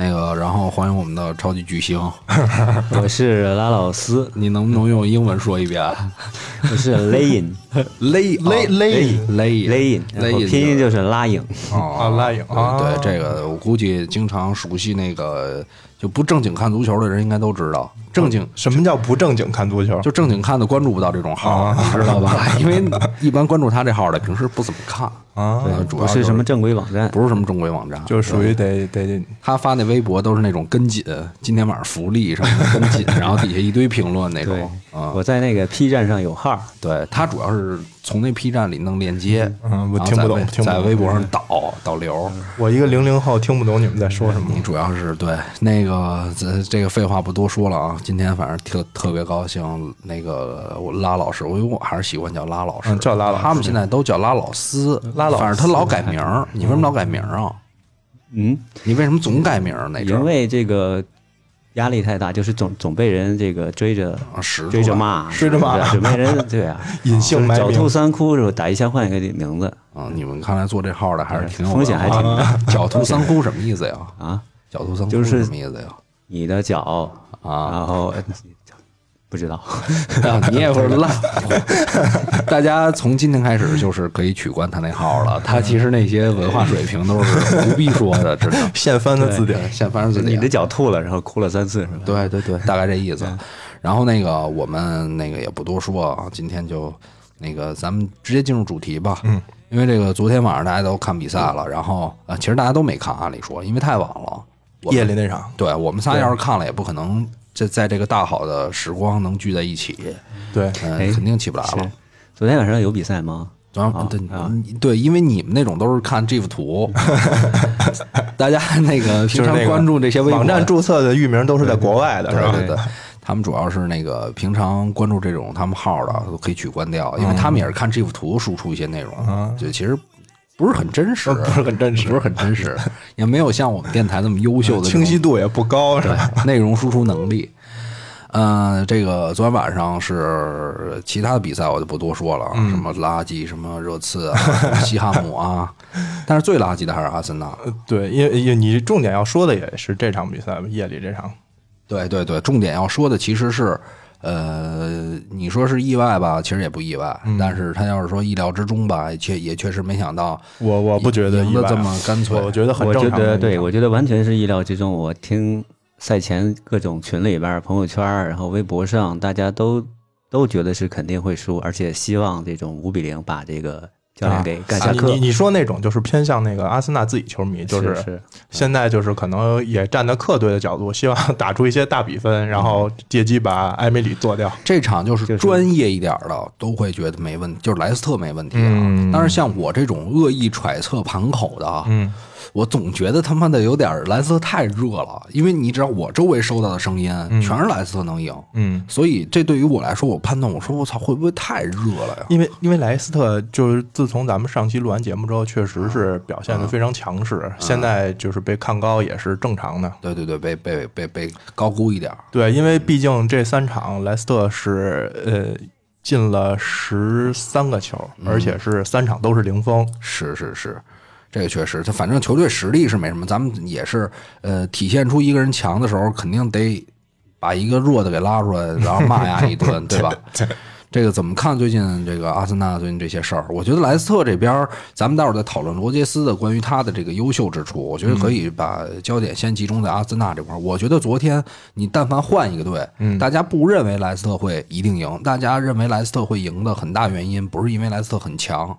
那个，然后欢迎我们的超级巨星，我是拉老斯，你能不能用英文说一遍？我是 Layin 勒勒勒勒 Layin，然后勒拼音就是拉影。啊拉影啊，对这个，我估计经常熟悉那个就不正经看足球的人应该都知道，正经什么叫不正经看足球？就正经看的关注不到这种号，知道吧？因为一般关注他这号的平时不怎么看啊对主要就是不什么正规网站，不是什么正规网站，就属于得得他发那微博都是那种跟紧，今天晚上福利什么的跟紧，然后底下一堆评论那种啊。我在那个 P 站上有号，对他主要是从那 P 站里弄链接，嗯我然后听不懂在微听不懂在微博上导导流。我一个零零后听不懂你们在说什么你主要是对那个这这个废话不多说了啊，今天反正特特别高兴，那个我拉老师，我我还是喜欢叫拉老师，嗯叫拉老师他们现在都叫拉老师，拉老师反正他老改名儿，你为什么老改名儿啊？嗯，你为什么总改名儿那阵？因为这个压力太大，就是总总被人这个追着追着骂，追着骂是不是准被人 对啊，隐姓埋名狡兔三窟，是吧？打一下换一个名字啊！你们看来做这号的还是挺有风险还挺大。狡兔三窟 什么意思呀？啊。狡兔三窟就是什么意思呀？你的脚啊然后呃不知道，啊，你也不是烂。大家从今天开始就是可以取关他那号了。他其实那些文化水平都是不必说的，知道？现翻的字典，现翻的字典。你的脚吐了，然后哭了三次是吧？对对对，大概这意思。然后那个我们那个也不多说啊，今天就那个咱们直接进入主题吧。嗯，因为这个昨天晚上大家都看比赛了，然后啊，其实大家都没看，按理说，因为太晚了。夜里那场，对我们仨要是看了，也不可能这在这个大好的时光能聚在一起，对，肯定起不来了。昨天晚上有比赛吗？然后啊对啊。嗯对，因为你们那种都是看 GIF 图，大家那个平常关注这些微博。网站注册的域名都是在国外的，是吧？对。对对，他们主要是那个平常关注这种他们号的都可以取关掉，因为他们也是看 GIF 图输出一些内容，就其实 不是很真实，不是很真实不是很真实，也没有像我们电台那么优秀的 清晰度也不高，是吧？内容输出能力。呃，这个昨天晚上是其他的比赛，我就不多说了，啊什么垃圾，什么热刺啊，西汉姆啊，但是最垃圾的还是阿森纳。对，因为因为你重点要说的也是这场比赛，夜里这场，对对对，重点要说的其实是，呃，你说是意外吧，其实也不意外，但是他要是说意料之中吧，确也确实没想到，我我不觉得意外这么干脆我我觉得很我。觉得对，我觉得完全是意料之中。我听赛前各种群里边、朋友圈，然后微博上，大家都都觉得是肯定会输，而且希望这种五比零把这个教练给干下课。啊你你说那种就是偏向那个阿森纳自己球迷，就是是现在就是可能也站在客队的角度，希望打出一些大比分，然后借机把埃梅里做掉。这场就是就是专业一点的都会觉得没问题，就是莱斯特没问题啊。嗯但是像我这种恶意揣测盘口的啊，嗯，我总觉得他妈的有点莱斯特太热了，因为你知道我周围收到的声音全是莱斯特能赢，嗯，所以这对于我来说，我判断我说我操会不会太热了呀？因为因为莱斯特就是自从咱们上期录完节目之后，确实是表现的非常强势，现在就是被看高也是正常的。对对对，被被被被高估一点。对，因为毕竟这三场莱斯特是呃进了十三个球，而且是三场都是零封。是是是，这个确实，他反正球队实力是没什么，咱们也是呃体现出一个人强的时候，肯定得把一个弱的给拉出来，然后骂呀一顿，对吧？这个怎么看最近这个阿森纳最近这些事儿？我觉得莱斯特这边儿，咱们待会儿再讨论罗杰斯的关于他的这个优秀之处。我觉得可以把焦点先集中在阿森纳这块儿。我觉得昨天你但凡换一个队，大家不认为莱斯特会一定赢，大家认为莱斯特会赢的很大原因不是因为莱斯特很强，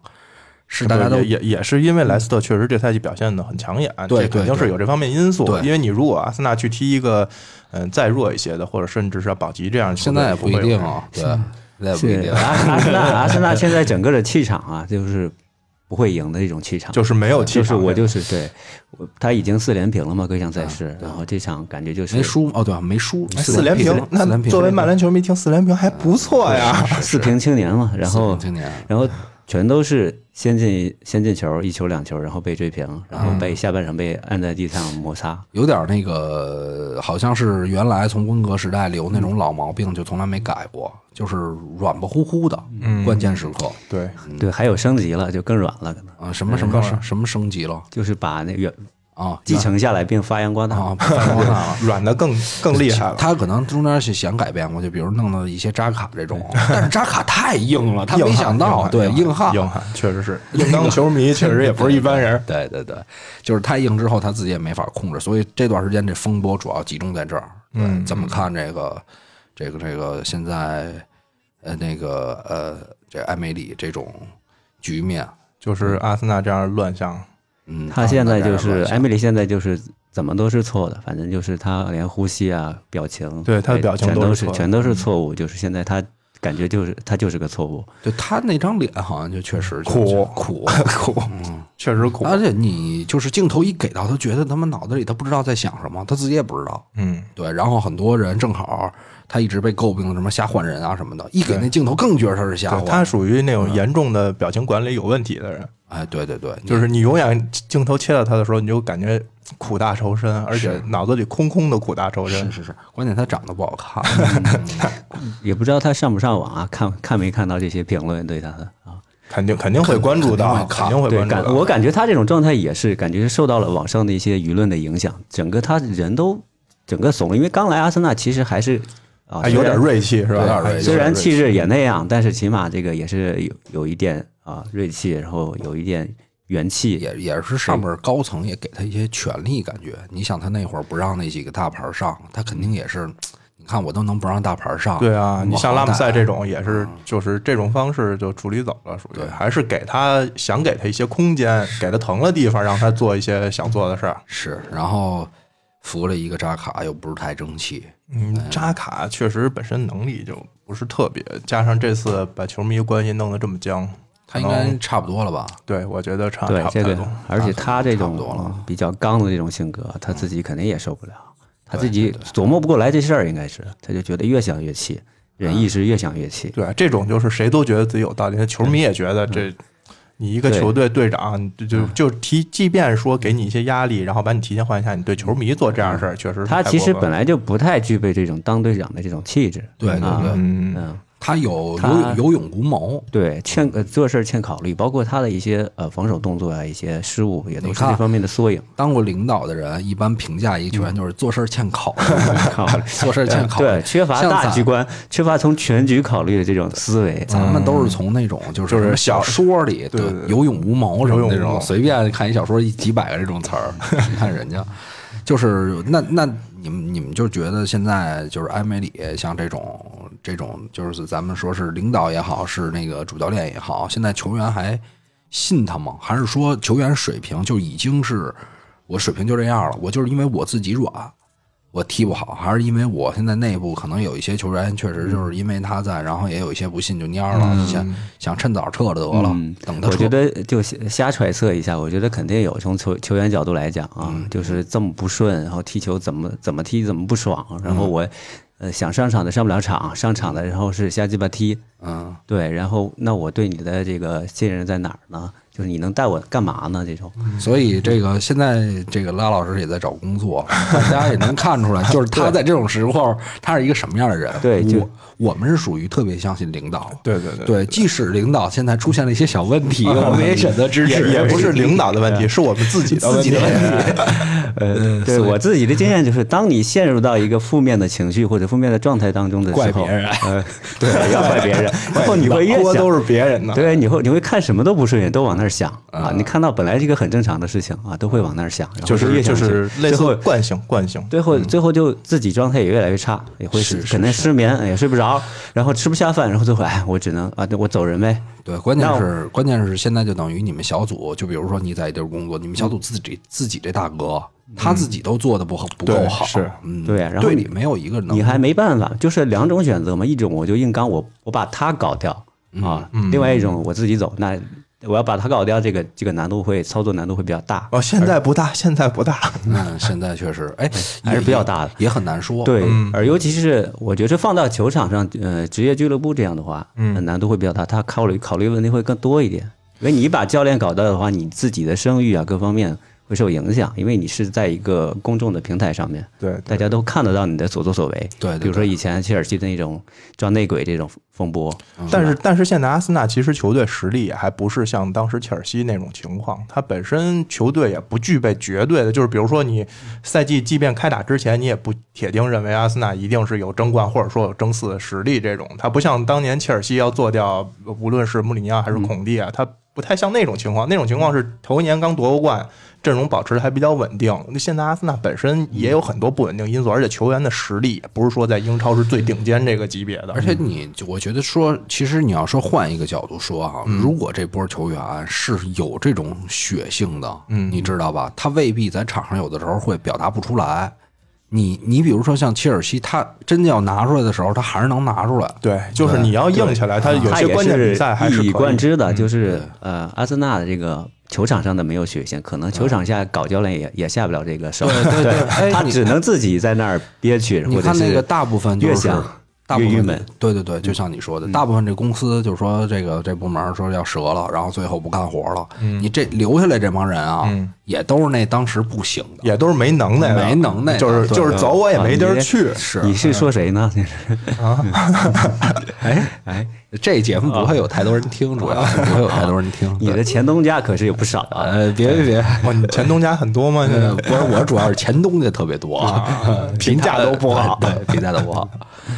是大家都也也也是因为莱斯特确实这赛季表现的很抢眼，对这肯定是有这方面因素。对因为你如果阿森纳去踢一个嗯、再弱一些的，或者甚至是要保级这样现在也不一定啊，对，现在不一定。阿阿森纳，阿森纳现在整个的气场啊，就是不会赢的一种气场，就是没有气场，就是我就是对，他已经四连平了嘛，各项赛事，然后这场感觉就是没输哦，对，没输，哎四连平。那。作为曼联球迷听四连平还不错呀，四平青年嘛，然后青年，然后全都是先进先进球，一球两球，然后被追平，然后被下半场被按在地上摩擦，有点那个，好像是原来从温格时代留那种老毛病，就从来没改过，就是软不乎乎的，关键时刻，对。对，还有升级了，就更软了，可能。啊，什么什么什么升级了？就是把那个啊，继承下来并发扬光大。啊，发扬光大了。软的更更厉害了。他可能中间是想改变过，就比如弄到一些扎卡这种，但是扎卡太硬了，他没想到，对硬汉，硬汉确实是硬当球迷，确实也不是一般人。对对对，就是太硬之后，他自己也没法控制，所以这段时间这风波主要集中在这儿。嗯，怎么看这个这个这个现在呃那个呃这艾梅里这种局面？就是阿森纳这样乱象，嗯，他现在就是艾米丽，现在就是怎么都是错的，反正就是他连呼吸啊、表情，对他的哎表情全都是全都是错误，就是现在他感觉就是他就是个错误。就他那张脸好像就确实就苦苦 苦，确实苦。而且你就是镜头一给到他，觉得他妈脑子里他不知道在想什么，他自己也不知道。嗯，对，然后很多人正好他一直被诟病的什么瞎换人啊什么的，一给那镜头更觉得他是瞎。他属于那种严重的表情管理有问题的人，哎，对对对，就是你永远镜头切到他的时候，你就感觉苦大仇深，而且脑子里空空的苦大仇深是。是是，关键他长得不好看。也不知道他上不上网啊？看看没看到这些评论对他的啊？肯定肯定会关注到，肯定会关注到。我感觉他这种状态也是感觉是受到了网上的一些舆论的影响，整个他人都整个怂了，因为刚来阿森纳其实还是啊还有点锐气是吧？有点锐气虽然气质也那那样，但是起码这个也是有有一点啊锐气，然后有一点元气。也也是上面高层也给他一些权利，感觉你想他那会儿不让那几个大牌上，他肯定也是，你看我都能不让大牌上，对啊，你像拉姆塞这种，也是，就是这种方式就处理走了，属于对还是给他想给他一些空间，给他腾了地方，让他做一些想做的事儿。是，然后扶了一个扎卡，又不是太争气，嗯，扎卡确实本身能力就不是特别，加上这次把球迷关系弄得这么僵，他应该差不多了吧？对我觉得差对这个差不太多。，而且他这种比较刚的这种性格，他自己肯定也受不了，他自己琢磨不过来这事儿，应该是他就觉得越想越气，忍一时越想越气。对，这种就是谁都觉得自己有道理，那球迷也觉得这。你一个球队队长，就就就提，即便说给你一些压力，然后把你提前换下，你对球迷做这样的事儿，确实他其实本来就不太具备这种当队长的这种气质。啊对对对嗯，嗯，他有他有有勇无谋，对，欠呃做事儿欠考虑，包括他的一些呃防守动作啊，一些失误也都是这方面的缩影。当过领导的人，一般评价一个球员就是做事儿欠考虑，考虑 做事儿欠考虑，对，缺乏像大局观，缺乏从全局考虑的这种思维。咱们都是从那种就是就是小说里对有勇无谋什么那种，随便看一小说一几百个这种词儿，你看人家就是那那你们你们就觉得现在就是埃梅里像这种这种就是咱们说是领导也好，是那个主教练也好，现在球员还信他吗？还是说球员水平就已经是我水平就这样了？我就是因为我自己软。我踢不好，还是因为我现在内部可能有一些球员确实就是因为他在，然后也有一些不信就蔫儿了，想想趁早撤了得了，嗯等他。我觉得就瞎瞎揣测一下，我觉得肯定有。从球球员角度来讲啊，嗯就是这么不顺，然后踢球怎么怎么踢怎么不爽，然嗯后我呃想上场的上不了场，上场的然后是瞎鸡巴踢，嗯，对，然后那我对你的这个信任在哪儿呢？就是你能带我干嘛呢？这种所以这个现在这个拉老师也在找工作，大家也能看出来，就是他在这种时候他是一个什么样的人。对就我我们是属于特别相信领导。对对对对，即使领导现在出现了一些小问题，我们也选择支持。也也不是领导的问题，是我们自己的问题。呃，对我自己的经验就是，当你陷入到一个负面的情绪或者负面的状态当中的时候，怪别人呃，对，要怪别人，然后你会越想锅都是别人的。对，你会你会看什么都不顺眼，都往那儿想啊。你看到本来是一个很正常的事情啊，都会往那儿想，然后就是就越想是类似惯性惯性。最后最后就自己状态也越来越差，也会是是可能失眠，也睡不着，然后吃不下饭，然后最后哎，我只能啊，我走人呗。对，关键是关键是现在就等于你们小组，就比如说你在一地儿工作，你们小组自己自己这大哥，他自己都做的不好不够好，是嗯，对然后队里没有一个能你还没办法，就是两种选择嘛，一种我就硬刚，我我把他搞掉啊，另外一种我自己走，那我要把它搞掉，这个这个难度会操作难度会比较大，哦，现在不大，现在不大。嗯，现在确实，哎，还是比较大的也很难说。对，而尤其是我觉得放到球场上，呃，职业俱乐部这样的话，嗯，难度会比较大，他考虑考虑问题会更多一点。因为你把教练搞掉的话，你自己的声誉啊，各方面会受影响，因为你是在一个公众的平台上面，对对大家都看得到你的所作所为。对对比如说以前切尔西的那种撞内鬼这种风波，但是但是现在阿森纳其实球队实力也还不是像当时切尔西那种情况，他本身球队也不具备绝对的，就是比如说你赛季即便开打之前，你也不铁定认为阿森纳一定是有争冠或者说有争四的实力这种，他不像当年切尔西要做掉无论是穆里尼奥还是孔蒂啊，他不太像那种情况，那种情况是头一年刚夺过冠。阵容保持的还比较稳定，那现在阿森纳本身也有很多不稳定因素，而且球员的实力也不是说在英超是最顶尖这个级别的，而且你，我觉得说，其实你要说换一个角度说啊，如果这波球员是有这种血性的，嗯你知道吧？他未必在场上有的时候会表达不出来。你你比如说像切尔西，他真的要拿出来的时候，他还是能拿出来。对，就是你要硬起来，他有些关键比赛还是一以贯之的，就是呃，阿森纳的这个球场上的没有血性，可能球场下搞教练也也下不了这个手，对对对 哎他只能自己在那儿憋屈，你或者是看那个大部分就是越想大部分越郁闷。对对对，就像你说的，大部分这公司就说这个这部门说要折了，然后最后不干活了。你这留下来这帮人啊，也都是那当时不行的。也都是没能耐，没能耐就是就是走我也没地儿去。是你是说谁呢？哎 哎，这节目不会有太多人听，主要是不会有太多人听。你的前东家可是有不少的啊。呃，别别别，哇，你前东家很多吗？现在呃不是我，主要是前东家特别多，评价都不好，对评价都不好。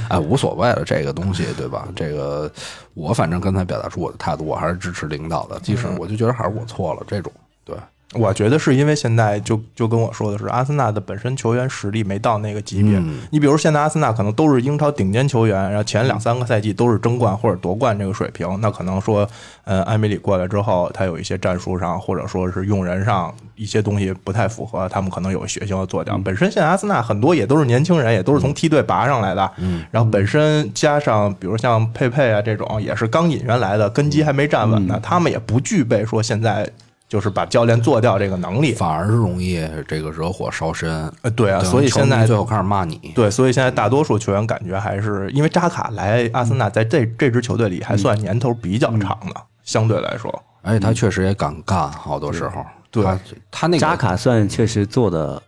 哎，无所谓了，这个东西对吧？这个我反正刚才表达出我的态度，我还是支持领导的，即使我就觉得还是我错了，这种对。我觉得是因为现在就就跟我说的是，阿森纳的本身球员实力没到那个级别。嗯你比如现在阿森纳可能都是英超顶尖球员，然后前两三个赛季都是争冠或者夺冠这个水平，那可能说，呃，埃梅里过来之后，他有一些战术上或者说是用人上一些东西不太符合，他们可能有血性要做掉。本身现在阿森纳很多也都是年轻人，也都是从梯队拔上来的，嗯，然后本身加上比如像佩佩啊这种也是刚引援来的，根基还没站稳呢，他们也不具备说现在。就是把教练做掉这个能力，反而是容易这个惹火烧身。呃，对啊，所以现在最后开始骂你。对，所以现在大多数球员感觉还是因为扎卡来阿森纳，在这这支球队里还算年头比较长的，相对来说，而且他确实也敢干，好多时候。对他他那个扎卡算确实做的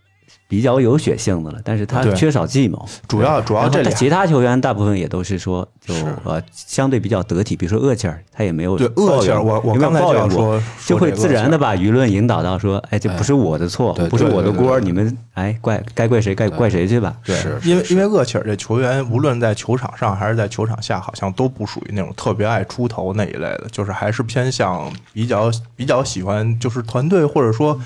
比较有血性的了，但是他缺少计谋。主要主要这里其他球员大部分也都是说，就是。呃相对比较得体，比如说厄齐尔，他也没有对厄齐尔我我刚才就抱怨过要说说就会自然的把舆论引导到说，哎，这不是我的错对，不是我的锅，你们哎怪该怪谁该怪谁去吧。对，是因为因为厄齐尔这球员，无论在球场上还是在球场下，好像都不属于那种特别爱出头那一类的，就是还是偏向比较比较喜欢就是团队或者说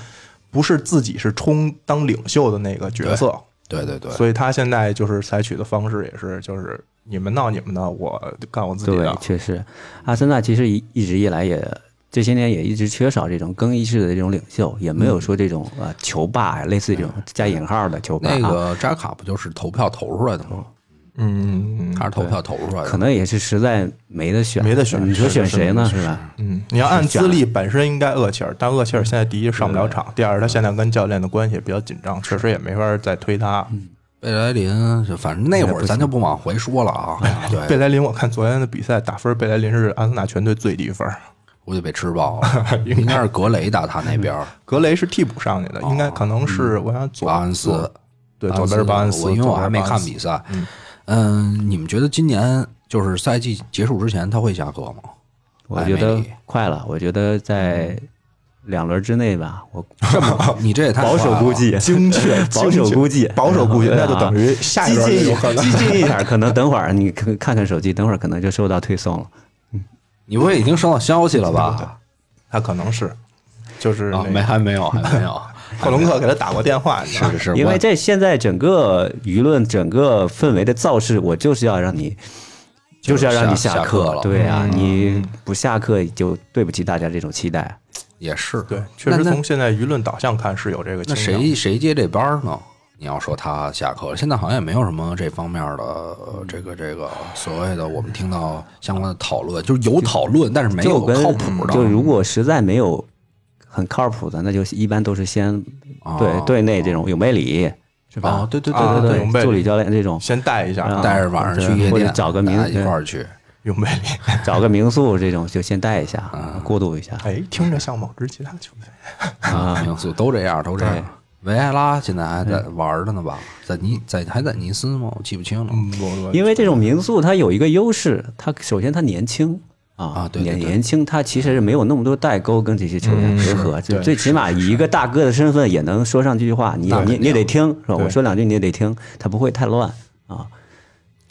不是自己是充当领袖的那个角色，对对对，所以他现在就是采取的方式也是就是你们闹你们的，我干我自己对的，，确实，阿森纳其实一一直以来也这些年也一直缺少这种更衣室的这种领袖，也没有说这种呃球霸呀，类似这种加引号的球霸。啊。那个扎卡不就是投票投出来的吗？嗯，还是投票投出来的。可能也是实在没得选，没得选你说选谁呢？是是吧？嗯，你要按资历，本身应该厄齐尔，但厄齐尔现在第一上不了场，第二他现在跟教练的关系比较紧张，确实也没法再推他。贝莱林，就反正那会儿咱就不往回说了啊。对，贝莱林，我看昨天的比赛打分，贝莱林是阿森纳全队最低分，估计被吃爆了。应该。是格雷打他那边，格雷是替补上去的，应该可能是我想左巴恩斯，对，左边是巴恩斯，因为我还没看比赛。嗯，你们觉得今年就是赛季结束之前他会下课吗？我觉得快了，我觉得在两轮之内吧，我这么，你这也太保守估计，精确保守估计，保守估计，那就等于下一轮激进一有可能。激进一点，可能等会儿你看看看手机，等会儿可能就收到推送了。你不会已经收到消息了吧？他可能是，就是没，还没有，还没有。克隆克给他打过电话，你知道吗是是是，因为我这现在整个舆论、整个氛围的造势，我就是要让你，就是要让你下课下课了对啊，你不下课就对不起大家这种期待。也是对，确实从现在舆论导向看是有这个那。谁谁接这班儿呢？你要说他下课了，现在好像也没有什么这方面的、呃这个这个所谓的我们听到相关的讨论，就是有讨论，但是没有跟靠谱的。就如果实在没有很靠谱的，那就一般都是先对哦队内这种有魅力是吧？哦，对对对对对助理教练这种，先带一下啊带着晚上去或者夜店，找个民宿一块儿去。有魅力。找个民宿这种就先带一下，嗯过渡一下哎，听着像某支其他球队。啊。民宿都这样，都这样。维埃拉现在还在玩着呢吧？在尼在还在尼斯吗？我记不清了。因为这种民宿它有一个优势，它首先它年轻啊啊对对对年轻，他其实是没有那么多代沟跟这些球员嗯隔阂，是对就最起码以一个大哥的身份也能说上这句话，你你你得听是吧？我说两句你也得听，他不会太乱啊。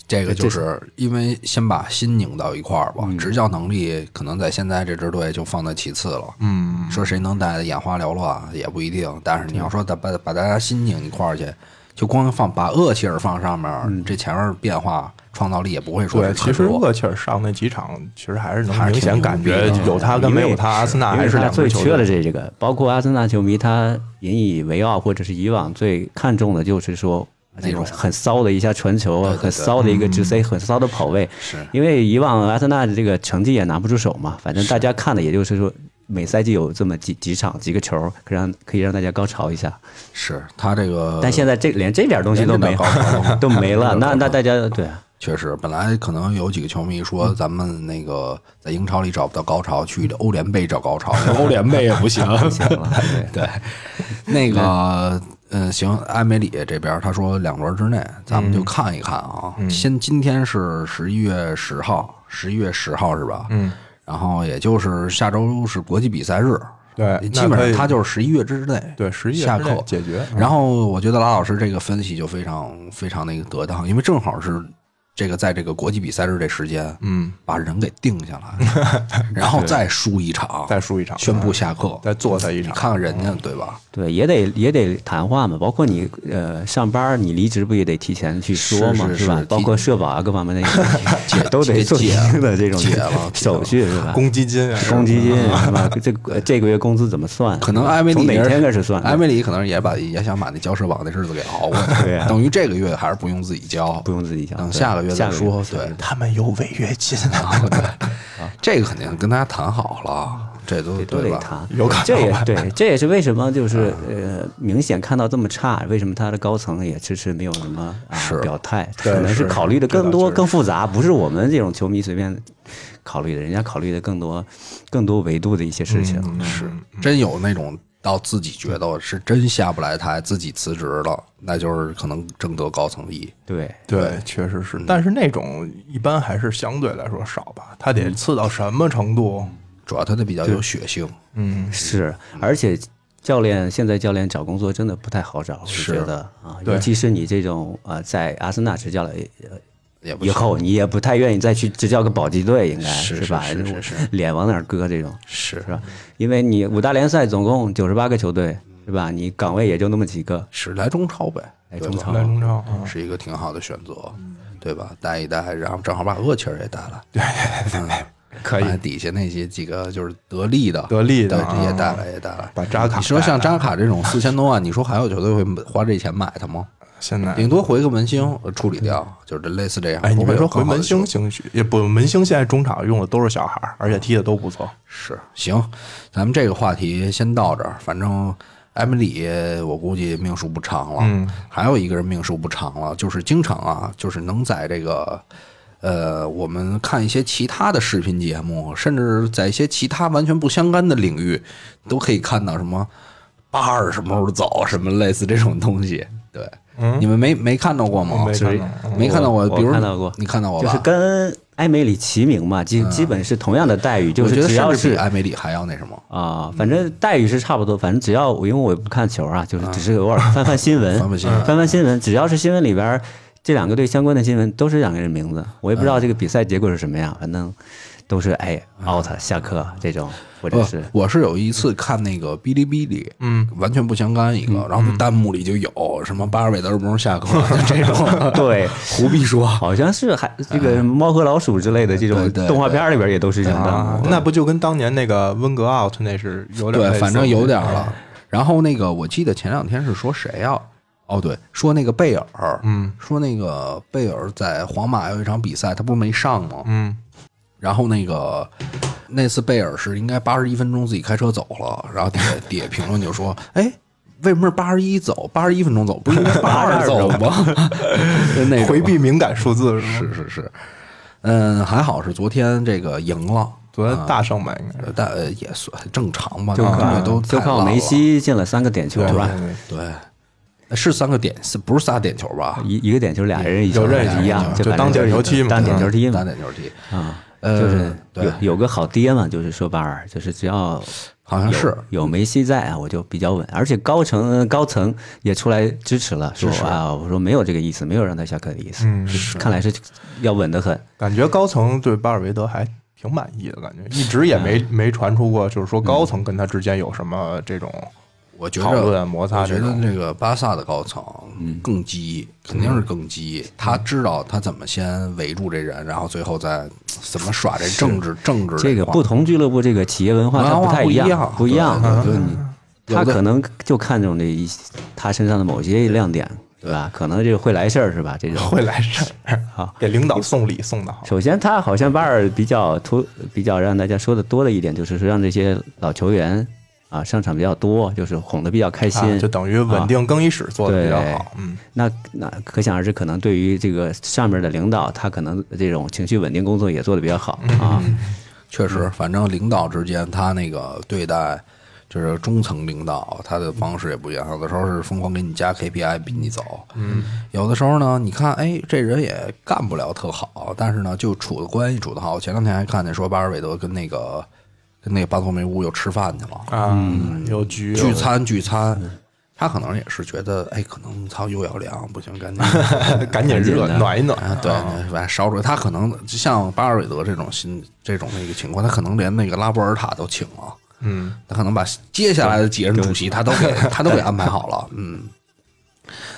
这个就是因为先把心拧到一块儿吧，嗯执教能力可能在现在这支队就放在其次了。嗯，说谁能带的眼花缭乱也不一定，但是你要说把把把大家心拧一块儿去，就光放把厄齐尔放上面，这前面变化创造力也不会说对，其实厄齐尔上那几场，其实还是能还是挺明显感觉有他跟没有他，阿森纳还是他最缺的这这个，包括阿森纳球迷，他引以为傲或者是以往最看重的就是说那种很骚的一下传球啊，对 对。对很骚的一个直塞，很骚的跑位。是。因为以往阿森纳的这个成绩也拿不出手嘛，反正大家看的也就是说。每赛季有这么几几场几个球，可让可以让大家高潮一下，是他这个，但现在这连这点东西都没有 都没了，那那大家对啊确实，本来可能有几个球迷说咱们那个在英超里找不到高潮，去欧联杯找高潮，欧联杯也不行。行了，对对，那个，嗯，行，埃梅里这边他说两轮之内咱们就看一看啊。先今天是十一月十号，十一月十号是吧？嗯，然后也就是下周是国际比赛日，对基本上他就是十一月之内，对十一月下课解决。然后我觉得拉老师这个分析就非常非常那个得当，因为正好是这个在这个国际比赛日这时间，嗯，把人给定下来，然后再输一场，再输一场宣布下课，再做他一场你看看人家对吧？对，也得也得谈话嘛，包括你呃上班你离职不也得提前去说嘛，是是是？包括社保啊各方面的 解 都得做一解定的这种解了手续是吧？公积金啊，公积金是吧？这个这个月工资怎么算？可能艾梅里从哪天开始算？艾梅里可能也把也想把那交社保那日子给熬过去，等于这个月还是不用自己交，不用自己交，等下个月再下说。对，他们有违约金啊，这个肯定跟大家谈好了，这都都？得谈。有可能这也对，这也是为什么就是呃，明显看到这么差，为什么他的高层也迟迟没有什么啊表态？可能是是考虑的更多、更复杂，不是我们这种球迷随便考虑的，人家考虑的更多、更多维度的一些事情。是真有那种到自己觉得是真下不来台，自己辞职了，那就是可能征得高层意。对，对，确实是，但是那种一般还是相对来说少吧，他得刺到什么程度？主要他得比较有血性，嗯，是，而且教练现在教练找工作真的不太好找，我是。觉得啊，尤其是你这种呃，在阿森纳执教了也不行后，你也不太愿意再去执教个保级队，应该是吧？是是是 脸往哪儿搁这种是是吧？因为你五大联赛总共九十八个球队，是吧？你岗位也就那么几个，是来中超呗，来中超来中超啊，是一个挺好的选择，对吧？带一带，然后正好把厄齐尔也带了，对，可以把底下那些几个就是得力的，得力的对，也啊带来，也带来。把扎卡你说像扎卡这种四千多万，你说还有球队会花这钱买他吗？现在顶多回个门兴呃处理掉，就是这类似这样。哎，你别说回门兴兴许也不，门兴现在中场用的都是小孩儿，而且踢的都不错。是行，咱们这个话题先到这儿。反正埃梅里，我估计命数不长了。嗯，还有一个人命数不长了，就是经常啊，就是能在这个呃，我们看一些其他的视频节目，甚至在一些其他完全不相干的领域，都可以看到什么巴尔什么时候走，什么类似这种东西。对，你们没没看到过吗？没看到。没看到过，我比如看到过。你看到过吧？就是跟埃梅里齐名嘛，基基本是同样的待遇，就是只要是埃梅里还要那什么。啊，反正待遇是差不多，反正只要因为我不看球啊，就是只是偶尔翻翻新闻，翻翻新闻。翻翻新闻，只要是新闻里边儿这两个队相关的新闻，都是两个人名字，我也不知道这个比赛结果是什么样，反正都是哎 out 下课这种，或者不是，我是有一次看那个哔哩哔哩，嗯，完全不相干一个，然后弹幕里就有什么巴尔韦德什么时候下课就 这种，对，胡必说，好像是还这个猫和老鼠之类的这种动画片里边也都是这样啊。的，，那不就跟当年那个温格 out 那是有点对，反正有点了。然后那个我记得前两天是说谁啊、哦，对，说那个贝尔，嗯。说那个贝尔在皇马有一场比赛，他不是没上吗？嗯，然后那个那次贝尔是应该八十一分钟自己开车走了，然后底下底下评论就说：“ 哎，为什么是八十一走，八十一分钟走，不是应该 八二走吗？” 那种。回避敏感数字是？是是是，嗯，还好是昨天这个赢了，昨天大胜吧，应该是。呃但呃也算正常吧，就因为靠都就靠梅西进了三个点球对吧，对。对。是三个点，是不是仨点球吧？一一个点球俩人一球有任意一样，就当点球踢嘛。当点球踢嘛。单点球踢，啊，呃就是对。有有个好爹嘛，就是说巴尔，就是只要好像是。有梅西在啊，我就比较稳，而且高层高层也出来支持了，说啊，我说没有这个意思，没有让他下课的意思，嗯是看来是要稳得很。感觉高层对巴尔韦德还挺满意的，感觉一直也没没传出过，就是说高层跟他之间有什么这种我觉讨论得摩擦我觉得这种。这个巴萨的高层更激，肯定是更激。他知道他怎么先围住这人，然后最后再怎么耍这政治政治块儿这个不同俱乐部这个企业文化它文化太不一样，不一样对对。对就你他可能就看中这一他身上的某些亮点，对吧？可能这个会来事儿是吧？这种 会来事儿，好给领导送礼送的好。首先，他好像巴尔比较突比较让大家说的多的一点，就是说让这些老球员啊上场比较多，就是哄得比较开心，啊，就等于稳定更衣室做的比较好。嗯，那那可想而知，可能对于这个上面的领导，他可能这种情绪稳定工作也做的比较好啊。确实，反正领导之间他那个对待。就是中层领导，他的方式也不一样。有的时候是疯狂给你加 KPI 逼你走，嗯，有的时候呢，你看，哎，这人也干不了特好，但是呢，就处的关系处的好。前两天还看见说巴尔韦德跟那个跟那个巴托梅乌又吃饭去了，啊，有局聚餐聚餐，他可能也是觉得，哎，可能操又要凉，不行，赶紧 赶紧热暖一暖。啊，对，反正烧水。他可能就像巴尔韦德这种新这种那个情况，他可能连那个拉波尔塔都请了，嗯，他可能把接下来的几任主席他都给他都给安排好了，嗯。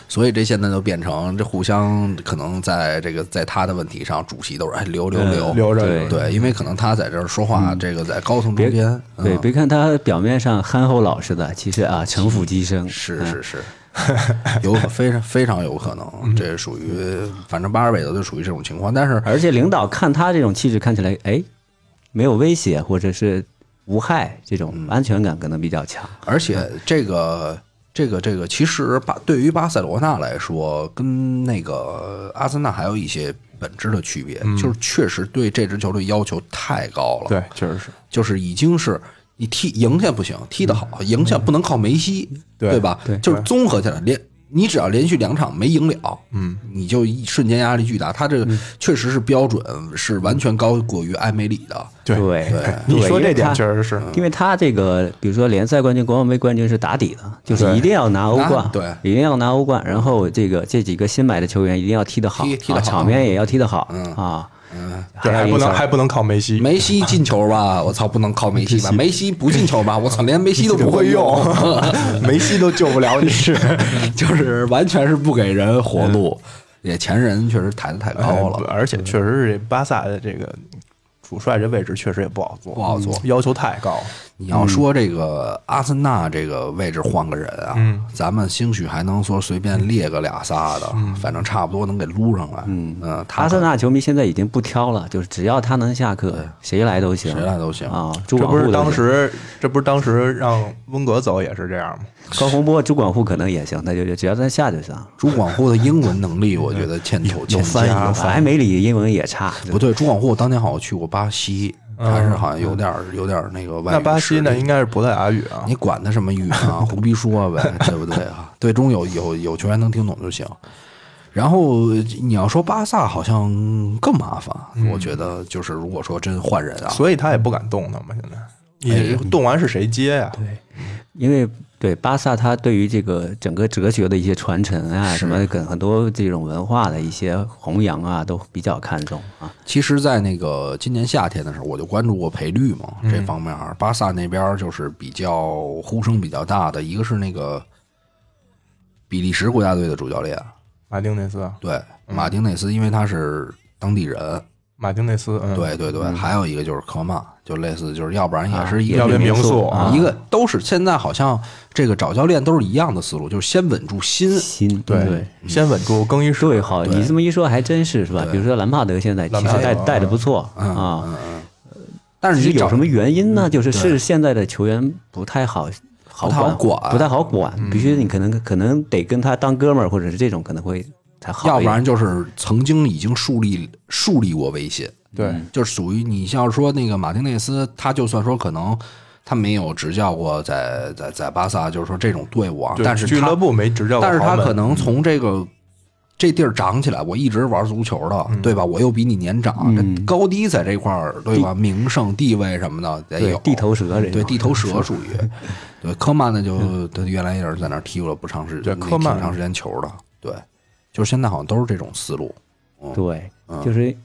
所以这现在都变成这互相可能在这个在他的问题上，主席都是哎留留留留着对对，因为可能他在这儿说话，这个在高层中间，对，嗯。别看他表面上憨厚老实的，其实啊，城府极深。是是是，有非常非常有可能，这属于反正巴尔韦德就属于这种情况，但是而且领导看他这种气质，看起来哎，没有威胁或者是无害，这种安全感可能比较强。而且这个这个这个，其实巴对于巴塞罗那来说，跟那个阿森纳还有一些本质的区别，就是确实对这支球队要求太高了。，对，确实是。就是已经是你踢赢下不行，踢得好，赢下不能靠梅西，对吧？对就是综合起来，连你只要连续两场没赢了，嗯，你就一瞬间压力巨大。他这个确实是标准是完全高过于埃梅里的。对对你说这点确实是。因为他这个，比如说联赛冠军、国王杯冠军是打底的，就是一定要拿欧冠，对一定要拿欧冠。然后这个这几个新买的球员一定要踢得好，踢踢得好啊场面也要踢得好，嗯啊，对，还不能还不能靠梅西，梅西进球吧，我操，不能靠梅西吧？梅西不进球吧，我操，连梅西都不会用，梅西都救不了你。是，就是完全是不给人活路。也前人确实抬得太高哎了，而且确实是这巴萨的这个主帅这位置确实也不好做，不好做要求太高。你要说这个阿森纳这个位置换个人啊，嗯咱们兴许还能说随便列个俩仨的，反正差不多能给撸上来。嗯他阿森纳球迷现在已经不挑了，就是只要他能下课，谁来都行，谁来都行啊。这不是当时，这不是当时让温格走也是这样吗？高洪波、朱广沪可能也行，那就就只要他下就行。朱广沪的英文能力，我觉得欠妥欠翻译佳有埃梅里英文也差，不对，朱广沪当年好像去过巴西，他是好像有点儿有点儿那个外语那巴西那，应该是葡萄牙语啊。你管他什么语啊，胡逼说呗，对不对啊？队中有有有球员能听懂就行。然后你要说巴萨好像更麻烦，我觉得就是如果说真换人啊，所以他也不敢动他嘛。现在你动完是谁接呀？对，因为对巴萨，他对于这个整个哲学的一些传承啊，什么跟很多这种文化的一些弘扬啊，都比较看重啊。其实，在那个今年夏天的时候，我就关注过赔率嘛，这方面儿巴萨那边儿就是比较呼声比较大的，一个是那个比利时国家队的主教练，马丁内斯。对马丁内斯，因为他是当地人，马丁内斯，嗯，对对对，还有一个就是科曼，就类似就是要不然也是一要变民民宿啊。一个都是现在好像这个找教练都是一样的思路，就是先稳住心，心对对。先稳住更衣室，对，好，你这么一说还真是是吧？比如说兰帕德现在其实带带的不错嗯啊，但是有什么原因呢？就是是现在的球员不太好好不太好管。不太好管，必须你可能可能得跟他当哥们儿，或者是这种可能会才好。要不然就是曾经已经树立树立过威信，对，就是属于你要是说那个马丁内斯，他就算说可能他没有执教过在在在巴萨，就是说这种队伍啊，但是俱乐部没执教过但是他，可能从这个这地儿长起来，我一直玩足球的，对吧？我又比你年长，这高低在这块儿，对吧？名声、地位什么的得有。地头蛇这对地头蛇属于。对科曼呢，就他原来也是在那儿踢过不长时间对科曼挺长时间球的，对，就是现在好像都是这种思路。对，嗯就是，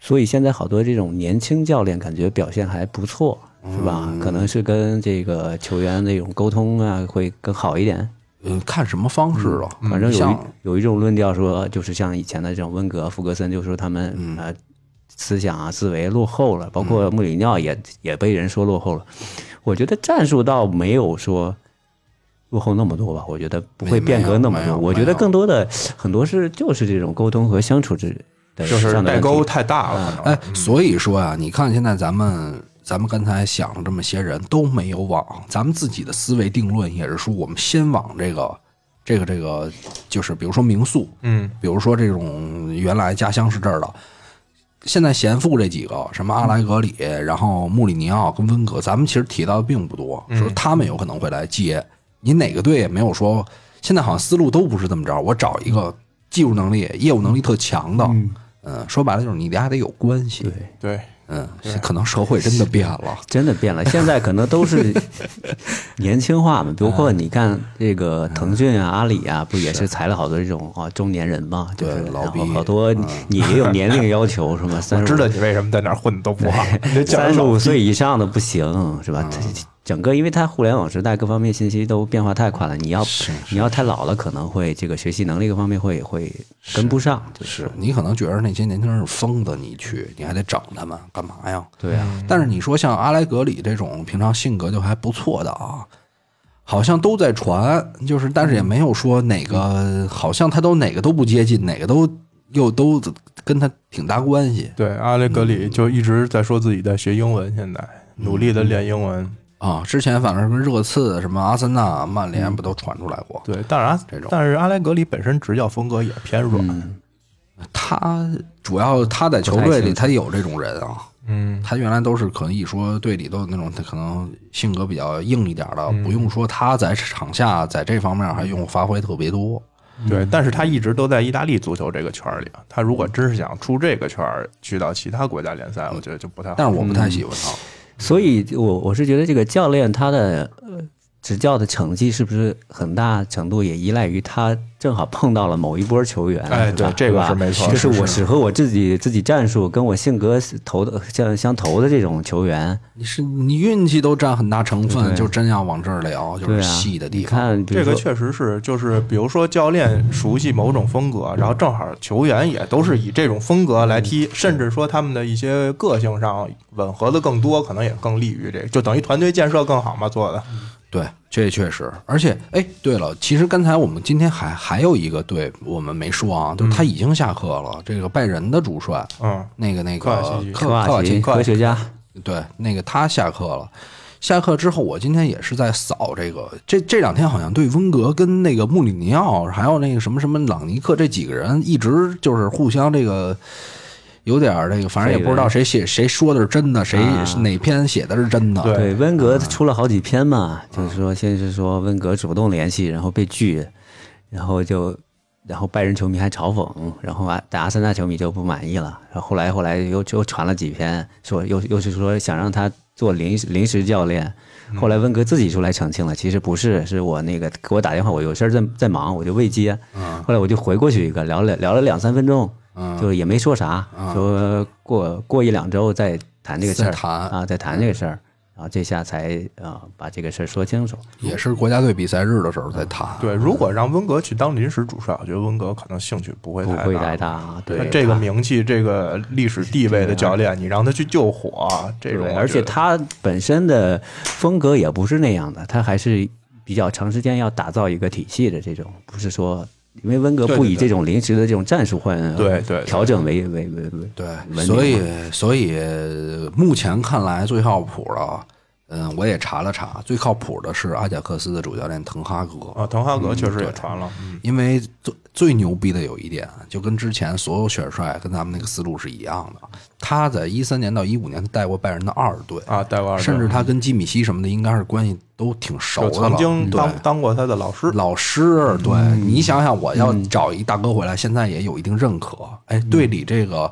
所以现在好多这种年轻教练感觉表现还不错，是吧？嗯可能是跟这个球员那种沟通啊会更好一点。呃，看什么方式了，反正有一有一种论调说，就是像以前的这种温格、弗格森，就说他们嗯呃思想啊、思维落后了，包括穆里尼奥也也被人说落后了。我觉得战术倒没有说落后那么多吧，我觉得不会变革那么多。我觉得更多的很多是就是这种沟通和相处之的就是代沟太大了，哎，所以说呀、你看现在咱们咱们刚才想了这么些人都没有往咱们自己的思维定论，也是说我们先往这个这个这个，就是比如说民宿，嗯，比如说这种原来家乡是这儿的。现在贤富这几个，什么阿莱格里，然后穆里尼奥跟温格，咱们其实提到的并不多，说他们有可能会来接。你哪个队也没有说，现在好像思路都不是这么着。我找一个技术能力、业务能力特强的，嗯，说白了就是你俩得有关系。对，对，嗯，可能社会真的变了。真的变了，现在可能都是 年轻化嘛。包括你看这个腾讯啊、阿里啊，不也是裁了好多这种啊中年人嘛？对老逼好多你也有年龄要求是吗？三 十我知道你为什么在那儿混的都不好，三十五岁以上的不行是吧？它整个因为它互联网时代各方面信息都变化太快了，你要你要太老了，可能会这个学习能力各方面会会跟不上。就是你可能觉得那些年轻人是疯子，你去你还得整他们干嘛呀？对啊，但是你说像阿莱格里这种平常性格就还不错的啊，好像都在传，就是但是也没有说哪个，好像他都哪个都不接近，哪个都又都跟他挺大关系对，阿雷格里就一直在说自己在学英文，现在努力的练英文。啊。之前反正什么热刺、什么阿森纳、曼联不都传出来过？对，但是阿这种但是阿莱格里本身执教风格也偏软，嗯，他主要他在球队里他有这种人啊。嗯，他原来都是可以说队里都有那种，他可能性格比较硬一点的，不用说他在场下在这方面还用发挥特别多。对，但是他一直都在意大利足球这个圈里啊。他如果真是想出这个圈，去到其他国家联赛，我觉得就不太好。但是我不太喜欢他。所以我我是觉得这个教练他的呃执教的成绩是不是很大程度也依赖于他正好碰到了某一波球员，哎对这个是没错就是是我适合我自己自己战术跟我性格投的相相投的这种球员，你是你运气都占很大成分，就真要往这儿聊，就是细的地你方。看，这个确实是，就是比如说教练熟悉某种风格，然后正好球员也都是以这种风格来踢，甚至说他们的一些个性上吻合的更多，可能也更利于这个，就等于团队建设更好嘛，做的。对，这确实。而且，哎，对了，其实刚才我们今天还还有一个队我们没说啊，就是他已经下课了。这个拜仁的主帅，嗯，那个那个科瓦奇科科瓦奇瓦奇，科学家，对，那个他下课了。下课之后，我今天也是在扫这个，这这两天好像对温格跟那个穆里尼奥，还有那个什么什么朗尼克这几个人，一直就是互相这个有点儿这个，反正也不知道谁写谁说的是真的，谁啊。哪篇写的是真的。对对，温格出了好几篇嘛，就是说先是说温格主动联系，然后被拒，然后就，然后拜仁球迷还嘲讽，然后啊，但阿森纳球迷就不满意了，然后后来后来又又传了几篇，说又又是说想让他做临时临时教练，后来温格自己出来澄清了，其实不是，是我那个给我打电话，我有事儿在在忙，我就未接，后来我就回过去一个聊了聊了两三分钟，就也没说啥，说过过一两周再谈这个事儿，再谈啊，再谈这个事儿。然后这下才啊、把这个事儿说清楚。也是国家队比赛日的时候再谈。对，如果让温格去当临时主帅，我觉得温格可能兴趣不会太不会太大对这个名气、这个历史地位的教练，你让他去救火，这种而且他本身的风格也不是那样的，他还是比较长时间要打造一个体系的这种，不是说因为温格不以这种临时的这种战术换对对对。调整为为为为对，所以所以目前看来最靠谱的，嗯，我也查了查，最靠谱的是阿贾克斯的主教练滕哈格。啊，滕哈格确实也传了，嗯因为最最牛逼的有一点，就跟之前所有选帅跟咱们那个思路是一样的。他在一三年到一五年，带过拜仁的二队，啊，带过二队甚至他跟基米希什么的应该是关系都挺熟的了。曾经当当过他的老师，老师，对、你想想，我要找一大哥回来，现在也有一定认可。哎，队里这个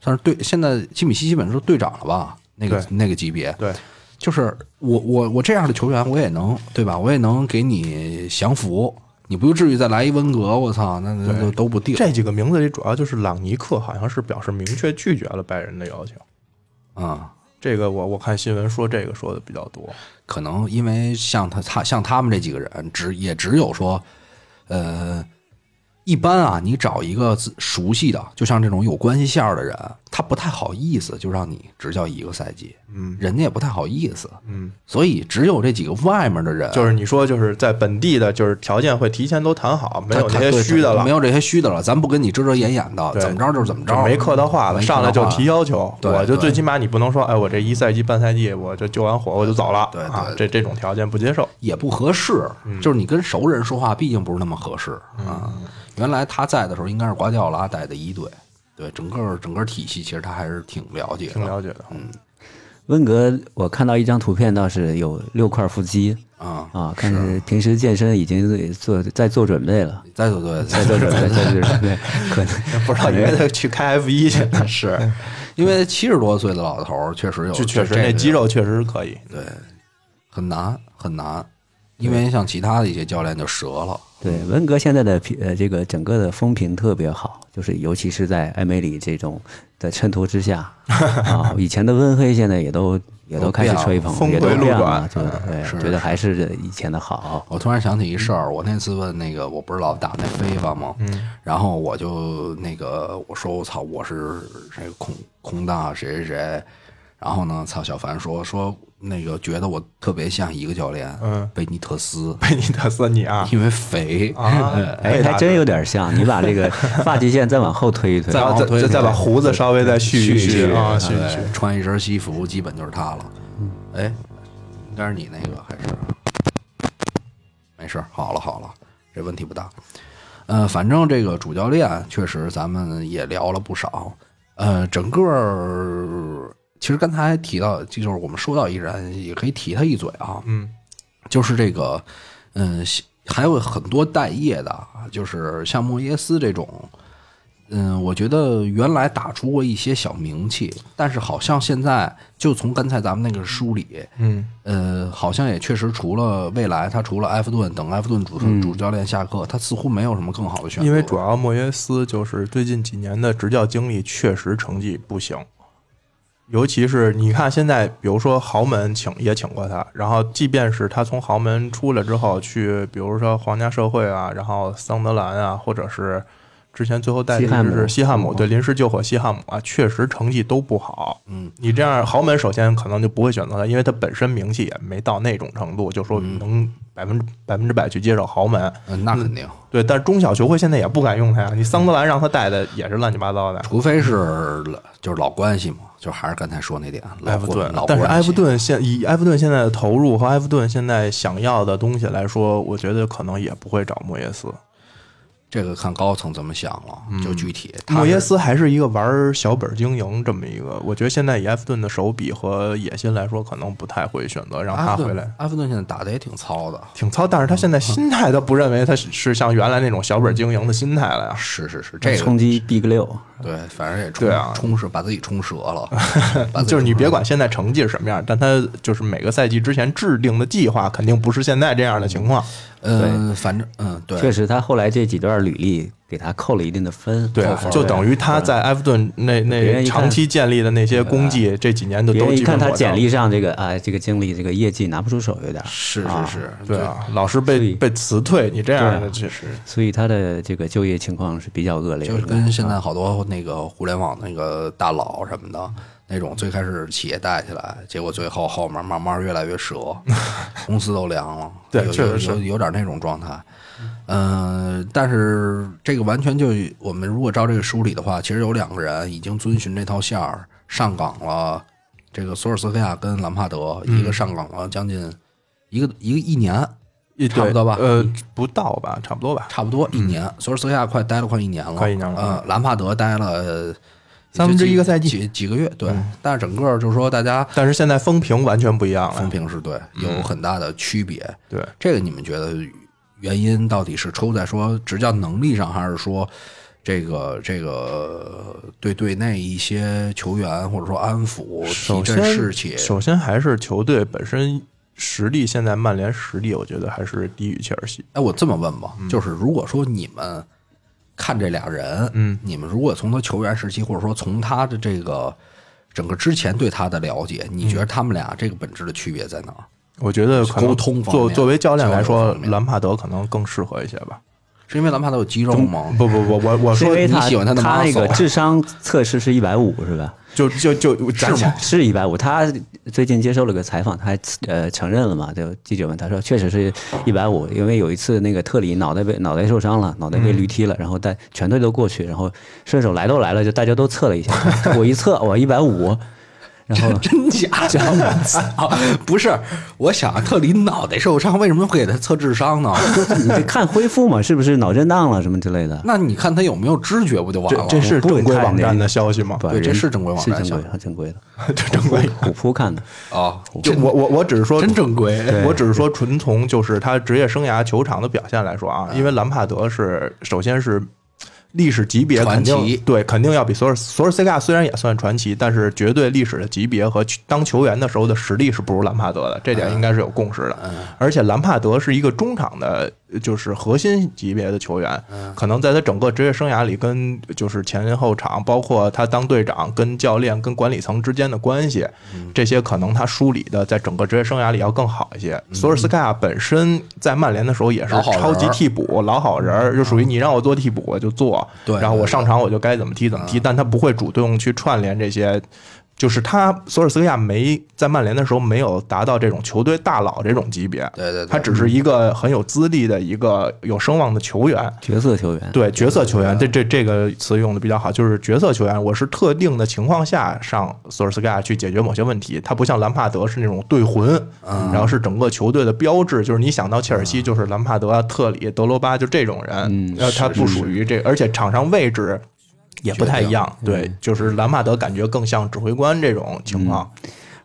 算是队，现在基米希基本是队长了吧？那个那个级别，对，就是我我我这样的球员，我也能对吧？我也能给你降服，你不至于再来一温格，我操，那那都都不定。这几个名字里主要就是朗尼克，好像是表示明确拒绝了拜仁的邀请。啊、这个我我看新闻说这个说的比较多，可能因为像他他像他们这几个人，只也只有说，呃，一般啊，你找一个自熟悉的，就像这种有关系线儿的人，他不太好意思就让你执教一个赛季，嗯。人家也不太好意思，嗯，所以只有这几个外面的人，就是你说就是在本地的，就是条件会提前都谈好，没有他那些虚的了，没有这些虚的了，咱不跟你遮遮掩掩的，怎么着就是怎么着，没客套话了，上来就提要求，我就最起码你不能说，哎，我这一赛季半赛季我就救完火我就走了，对对。啊，这这种条件不接受。也不合适，嗯。就是你跟熟人说话，毕竟不是那么合适啊。原来他在的时候，应该是瓜迪奥拉带的一队，对整个整个体系，其实他还是挺了解的，挺了解的，嗯。温格，我看到一张图片，倒是有六块腹肌。啊。啊，看是平时健身已经做在做准备了，在做对，在做准备，在做准备，可能。不知道以为他去开 F 一去。了，是。因为七十多岁的老头儿确实有，就确实这个那肌肉确实是可以。对。很难很难，因为像其他的一些教练就折了，对温格现在的评呃这个整个的风评特别好，就是尤其是在艾梅里这种的衬托之下 啊，以前的温黑现在也都也都开始吹捧，峰也都回路变了，转就对，是觉得还是以前的好。我突然想起一事儿，我那次问那个，我不是老打那飞吧吗？嗯，然后我就那个我说我操，我是这个空空大谁谁谁，然后呢，操小凡说说那个觉得我特别像一个教练，嗯贝尼特斯，贝尼特斯你啊 因为肥啊，哎，还真有点像，你把这个发际线再往后推一推，再往后推推再再把胡子稍微再续一续啊，对续一续。穿一身西服，基本就是他了。哎，应该是你那个还是？没事儿，好了好了，这问题不大。呃，反正这个主教练确实咱们也聊了不少。呃，整个儿其实刚才提到，就是我们说到一人，也可以提他一嘴啊。嗯，就是这个，嗯，还有很多待业的啊，就是像莫耶斯这种，嗯，我觉得原来打出过一些小名气，但是好像现在就从刚才咱们那个书里，嗯，呃，好像也确实除了未来，他除了埃弗顿等埃弗顿主主教练下课，他似乎没有什么更好的选择。因为主要莫耶斯就是最近几年的执教经历确实成绩不行，尤其是你看现在，比如说豪门请也请过他，然后即便是他从豪门出来之后去，比如说皇家社会啊，然后桑德兰啊，或者是之前最后带的是西汉姆，对，临时救火西汉姆啊，确实成绩都不好。嗯，你这样豪门首先可能就不会选择他，因为他本身名气也没到那种程度，就说能百分之百分之百去接手豪门。嗯，那肯定，对，但是中小球会现在也不敢用他呀。你桑德兰让他带的也是乱七八糟的。除非是就是老关系嘛，就还是刚才说那点，埃弗顿老，但是埃弗顿现以埃弗顿现在的投入和埃弗顿现在想要的东西来说，我觉得可能也不会找莫耶斯。这个看高层怎么想了，就具体莫耶斯还是一个玩小本经营这么一个，我觉得现在以埃弗顿的手笔和野心来说，可能不太会选择让他回来。埃弗顿现在打的也挺糙的，挺糙，但是他现在心态，他不认为他是是像原来那种小本经营的心态了呀。是是是，这个冲击 Big 六，对，反正也冲对啊。冲是把自己冲折 了，就是你别管现在成绩是什么样，但他就是每个赛季之前制定的计划，肯定不是现在这样的情况。嗯，反正嗯对，确实他后来这几段履历给他扣了一定的分。对啊，就等于他在埃弗顿那那长期建立的那些功绩，这几年的别都人一看他简历上这个啊，这个经历，这个业绩拿不出手，有点儿。是啊。是是，对。啊，老是被被辞退，你这样的确实。所以他的这个就业情况是比较恶劣。就是跟现在好多那个互联网那个大佬什么的那种，最开始企业带起来，结果最后后面慢慢越来越折，公司都凉了，对确实是。有有有点那种状态。嗯、但是这个完全就我们如果照这个梳理的话，其实有两个人已经遵循这套线儿上岗了。这个索尔斯克亚跟兰帕德，一个上岗了将近一个一个一年，一差不多吧呃，不到吧，差不多吧。差不多一年。索尔斯克亚快待了快一年了，快一年了呃，兰帕德待了呃三分之一个赛季几几个月，对。但是整个就是说，大家但是现在风评完全不一样了。风评是对，有很大的区别。对，这个你们觉得原因到底是出在说执教能力上，还是说这个这个对队内一些球员或者说安抚、提振首先士气？首先还是球队本身实力，现在曼联实力，我觉得还是低于切尔西。哎，我这么问吧，就是如果说你们看这俩人，嗯，你们如果从他球员时期，或者说从他的这个整个之前对他的了解，你觉得他们俩这个本质的区别在哪儿？我觉得可能沟通方作作为教练来说兰帕德可能更适合一些吧。是因为兰帕德有肌肉吗？不不不，我我说你是因为他喜欢他的他那个智商测试是一百五是吧？就就就咱是吗是一百五。他最近接受了个采访，他还呃承认了嘛？就记者问他说，确实是一百五，因为有一次那个特里脑袋被脑袋受伤了，脑袋被驴踢了，然后带全队都过去，然后顺手来都来了，就大家都测了一下，我一测我一百五，然后真假！不是，我想特里脑袋受伤，为什么会给他测智商呢？你得看恢复嘛，是不是脑震荡了什么之类的？那你看他有没有知觉，不就完了？这这是正规网站的消息吗？对这是正规网站是正规下很正规的，这正规。虎扑看的。啊，就我我我只是说真正规。我只是说纯从就是他职业生涯球场的表现来说啊，因为兰帕德是首先是历史级别肯传奇。定对肯定要比索尔索尔斯克亚虽然也算传奇，但是绝对历史的级别和当球员的时候的实力是不如兰帕德的，这点应该是有共识的。而且兰帕德是一个中场的，就是核心级别的球员，可能在他整个职业生涯里，跟就是前后场，包括他当队长、跟教练、跟管理层之间的关系，这些可能他梳理的在整个职业生涯里要更好一些。索尔斯克亚本身在曼联的时候也是超级替补、老好人儿，就属于你让我做替补我就做，对然后我上场我就该怎么踢怎么踢，但他不会主动去串联这些。就是他索尔斯克亚没在曼联的时候没有达到这种球队大佬这种级别，对对对他只是一个很有资历的一个有声望的球员，角色球员，对角色球员，这这这个词用的比较好，就是角色球员。我是特定的情况下上索尔斯克亚去解决某些问题，他不像兰帕德是那种队魂，然后是整个球队的标志。就是你想到切尔西，就是兰帕德啊、特里、德罗巴就这种人，他不属于这，而且场上位置也不太一样。决对，就是兰帕德感觉更像指挥官这种情况。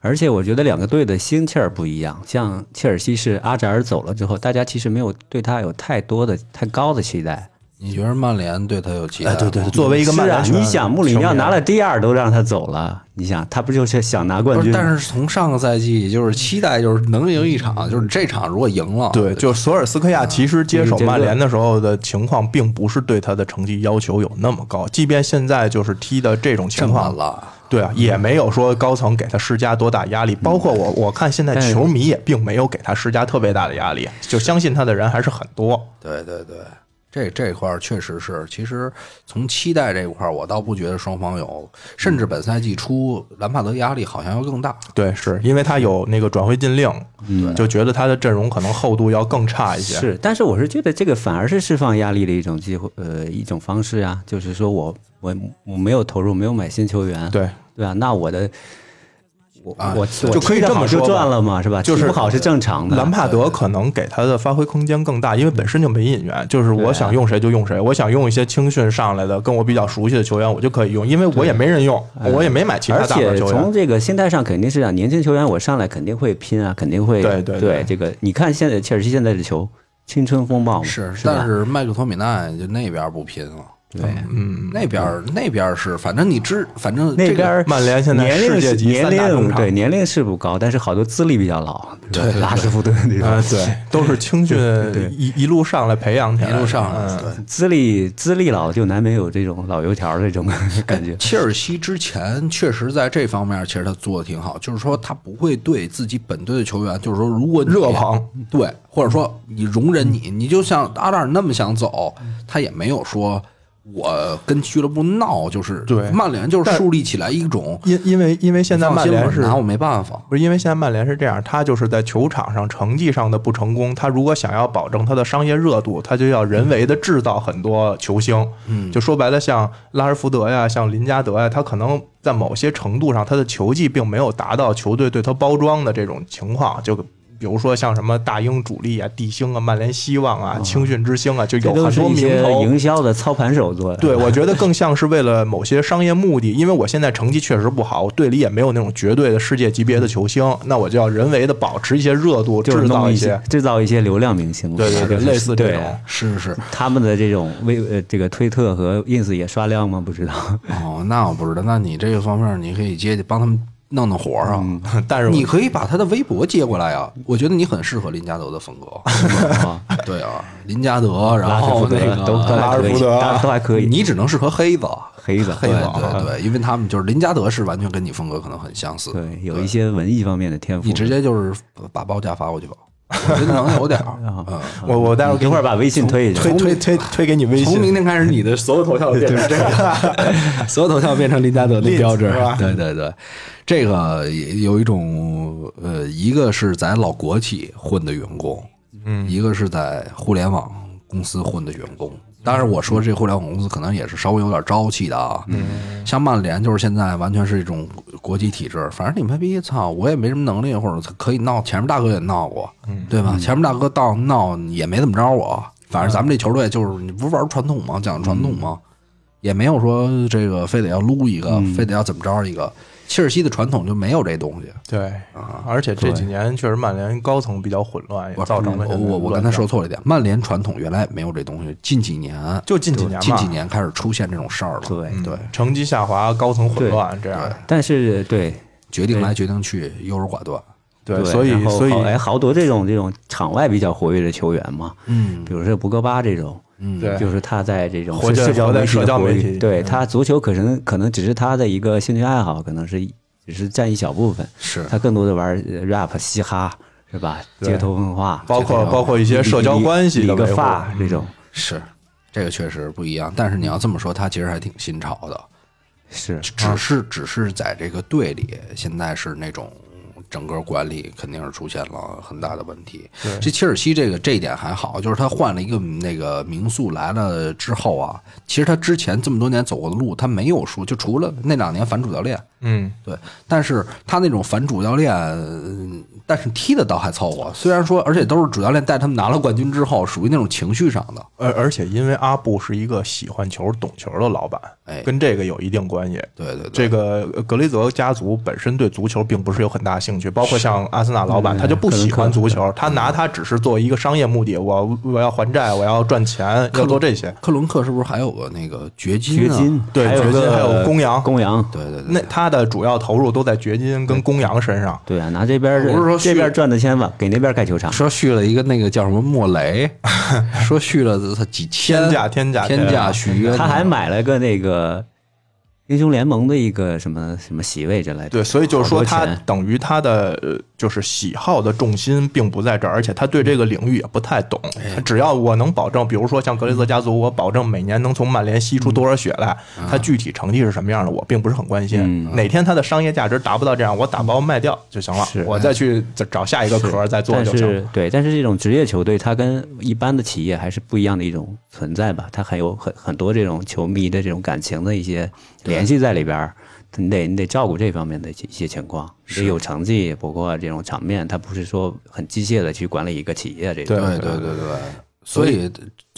而且我觉得两个队的心气儿不一样。像切尔西是阿扎尔走了之后，大家其实没有对他有太多的、太高的期待。你觉得曼联对他有期待？对对对，作为一个曼联你想穆里尼奥拿了第二都让他走了，你想他不就是想拿冠，军？但是从上个赛季就是期待就是能赢一场，就是这场如果赢了，对，就索尔斯克亚其实接手曼联的时候的情况，并不是对他的成绩要求有那么高，即便现在就是踢的这种情况，了。对啊，也没有说高层给他施加多大压力。包括我，我看现在球迷也并没有给他施加特别大的压力，就相信他的人还是很多。对对对，这这块儿确实是。其实从期待这块儿，我倒不觉得双方有，甚至本赛季初兰帕德压力好像要更大。对，是因为他有那个转会禁令，就觉得他的阵容可能厚度要更差一些。是，但是我是觉得这个反而是释放压力的一种机会，呃，一种方式啊，就是说我我我没有投入，没有买新球员，对，对啊，那我的我啊我我就可以踢得好就这么说吧赚了嘛，是吧？就是踢不好是正常的。兰帕德可能给他的发挥空间更大，因为本身就没引援，就是我想用谁就用谁，我想用一些青训上来的跟我比较熟悉的球员，我就可以用，因为我也没人用，我也没买其他而大牌球且从。这个心态上肯定是啊，年轻球员我上来肯定会拼啊，肯定会对对对这个。你看现在切尔西现在的球，青春风暴嘛，是，是吧但是麦克托米奈就那边不拼了，对，嗯，那边儿那边儿是，反正你知，反正这个那边儿曼联现在年龄世界级年三大中场龄对年龄是不高，但是好多资历比较老，对对拉什福德那啊，种，对，都是青训一一路上来培养起来，一路上来。资历资历老就难免有这种老油条这种 感觉。切尔西之前确实在这方面，其实他做的挺好，就是说他不会对自己本队的球员，就是说如果热捧，对，或者说你容忍你，你就像阿扎尔那么想走，他也没有说我跟俱乐部闹，就是对曼联就是树立起来一种因因为因为现在曼联是拿我没办法，不是因为现在曼联是这样，他就是在球场上成绩上的不成功，他如果想要保证他的商业热度，他就要人为的制造很多球星。嗯，就说白了，像拉什福德呀，像林加德呀，他可能在某些程度上，他的球技并没有达到球队对他包装的这种情况，就。比如说像什么大英主力啊、地星啊、曼联希望啊、青训之星啊，就有很多名头。营销的操盘手做的。对，我觉得更像是为了某些商业目的，因为我现在成绩确实不好，我队里也没有那种绝对的世界级别的球星，那我就要人为的保持一些热度，制造一些，制造一些流量明星，对对对，类似这对种。是是他们的这种微呃这个推特和 ins 也刷量吗？不知道。哦，那我不知道，那你这个方面你可以接帮他们弄弄活儿啊。但是你可以把他的微博接过来啊，我觉得你很适合林加德的风格。啊，对啊，林加德，然后那个都都还可以，拉什福德都都还可以。你只能适合黑子。黑子黑子啊对对，因为他们就是林加德是完全跟你风格可能很相似。对有一些文艺方面的天赋。你直接就是把报价发过去吧，我觉得能有点儿。嗯，我我待会儿一会儿把微信推一下推。推推推给你微信从明，天开始，你的所有头像变成这个，所有头像变成林加德的标志是吧。对对对，这个也有一种呃，一个是在老国企混的员工，嗯，一个是在互联网公司混的员工。当然，我说这互联网公司可能也是稍微有点朝气的啊。嗯，像曼联就是现在完全是一种国际体制，反正你们逼操，我也没什么能力，或者可以闹，前面大哥也闹过，对吧？前面大哥到闹也没怎么着我，反正咱们这球队就是你不是玩传统吗？讲传统吗？也没有说这个非得要撸一个，非得要怎么着一个。切尔西的传统就没有这东西。对啊，而且这几年确实曼联高层比较混乱，也造成了我我我刚才说错了一点，曼联传统原来没有这东西，近几年就近几年吧近几年开始出现这种事儿了。对对，成绩下滑，高层混乱这样。但是对决定来决定去，优柔寡断。对，所以所以好哎，好多这种这种场外比较活跃的球员嘛，嗯比如说博格巴这种，嗯，对就是他在这种社交社媒体的活交媒体跃对嗯他足球可能可能只是他的一个兴趣爱好，可能是只是占一小部分，是他更多的玩呃 rap 嘻哈是吧？街头文化，包括包括一些社交关系理个的发这种是，这个确实不一样。但是你要这么说，他其实还挺新潮的，是只是只是在这个队里，现在是那种。整个管理肯定是出现了很大的问题。这切尔西这个这一点还好，就是他换了一个那个名宿来了之后啊，其实他之前这么多年走过的路，他没有说，就除了那两年反主教练，嗯，对，但是他那种反主教练，嗯但是踢的倒还凑合。虽然说，而且都是主教练带他们拿了冠军之后，属于那种情绪上的。而而且因为阿布是一个喜欢球、懂球的老板，哎跟这个有一定关系。对对对，这个格雷泽家族本身对足球并不是有很大兴趣，包括像阿森纳老板，他就不喜欢足球，他拿他只是作为一个商业目的，我我要还债，我要赚钱，要做这些。克伦克是不是还有个那个掘金、啊？掘金，对还有个掘金还有公羊公羊，对对对，那他的主要投入都在掘金跟公羊身上。对啊，拿这边不是说这边赚的钱吧，给那边盖球场。说续了一个那个叫什么莫雷，说续了他几千天价天价天价续约，他还买了个那个英雄联盟的一个什么什么席位之类的。对，所以就是说，他等于他的呃就是喜好的重心并不在这儿，而且他对这个领域也不太懂。他只要我能保证，比如说像格雷泽家族，我保证每年能从曼联吸出多少血来，他具体成绩是什么样的，我并不是很关心。哪天他的商业价值达不到这样，我打包卖掉就行了，我再去再找下一个壳再做就行。是对，但是这种职业球队，它跟一般的企业还是不一样的一种存在吧，它还有很很多这种球迷的这种感情的一些联系在里边儿，你得你得照顾这方面的一些情况，你得有成绩，包括这种场面，它不是说很机械的去管理一个企业这种。对对对对，所以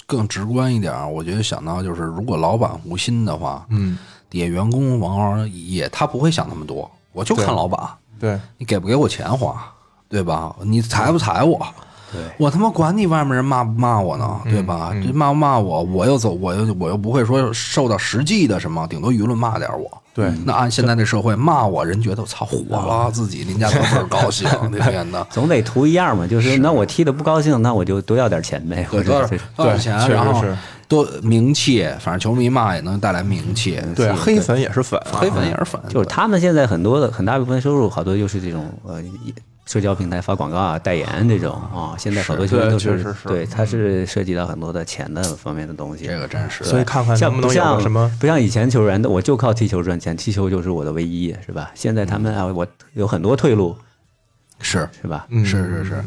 更直观一点儿，我觉得想到就是，如果老板无心的话，嗯，底下员工往往也他不会想那么多，我就看老板，对，你给不给我钱花，对吧？你裁不裁我？我他妈管你外面人骂不骂我呢，对吧？这骂不骂我，我又走，我又我又不会说受到实际的什么，顶多舆论骂点我。对那按现在这社会骂我，人觉得我操火了，自己林家高兴，那天的。总得图一样嘛，就是那我踢的不高兴，那我就多要点钱呗，多少者多少钱，然后是多名气，反正球迷骂也能带来名气。对，黑粉也是粉啊，黑粉也是粉，就是他们现在很多的很大部分收入，好多就是这种呃社交平台发广告啊、代言这种啊，现在好多球员都确实是对，它是涉及到很多的钱的方面的东西。这个真是。所以看看像不能不能像什么不像以前球员的，我就靠踢球赚钱，踢球就是我的唯一，是吧？现在他们啊，我有很多退路，是是吧？嗯是是是，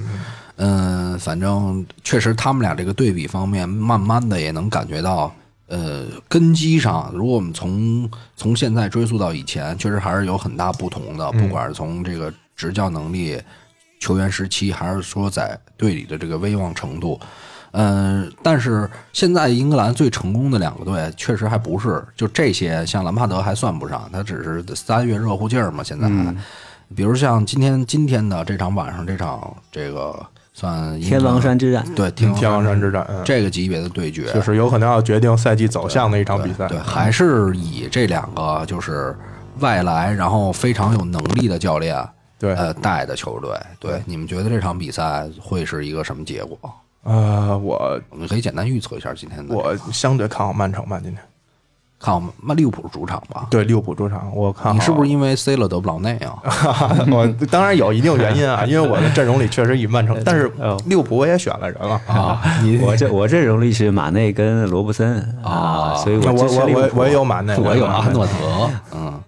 嗯，反正确实他们俩这个对比方面，慢慢的也能感觉到，呃，根基上，如果我们从从现在追溯到以前，确实还是有很大不同的，不管是从这个执教能力、球员时期，还是说在队里的这个威望程度。嗯，但是现在英格兰最成功的两个队，确实还不是就这些，像兰帕德还算不上，他只是三月热乎劲儿嘛，现在还。比如像今天今天的这场晚上这场这个算天王山之战，对天天王山之战，嗯，这个级别的对决，就是有可能要决定赛季走向的一场比赛。对，还是以这两个就是外来然后非常有能力的教练对呃带的球队。对，你们觉得这场比赛会是一个什么结果？呃，我我们可以简单预测一下今天的。我相对看好曼城吧，今天看我们那利物浦主场吧。对利物浦主场，我看好你是不是因为 C 了德布劳内啊？我当然有一定原因啊，因为我的阵容里确实以曼城，但是哦利物浦我也选了人了啊。你 我这我这容里是马内跟罗布森啊，所以我我我我也有马内，我有阿诺德，嗯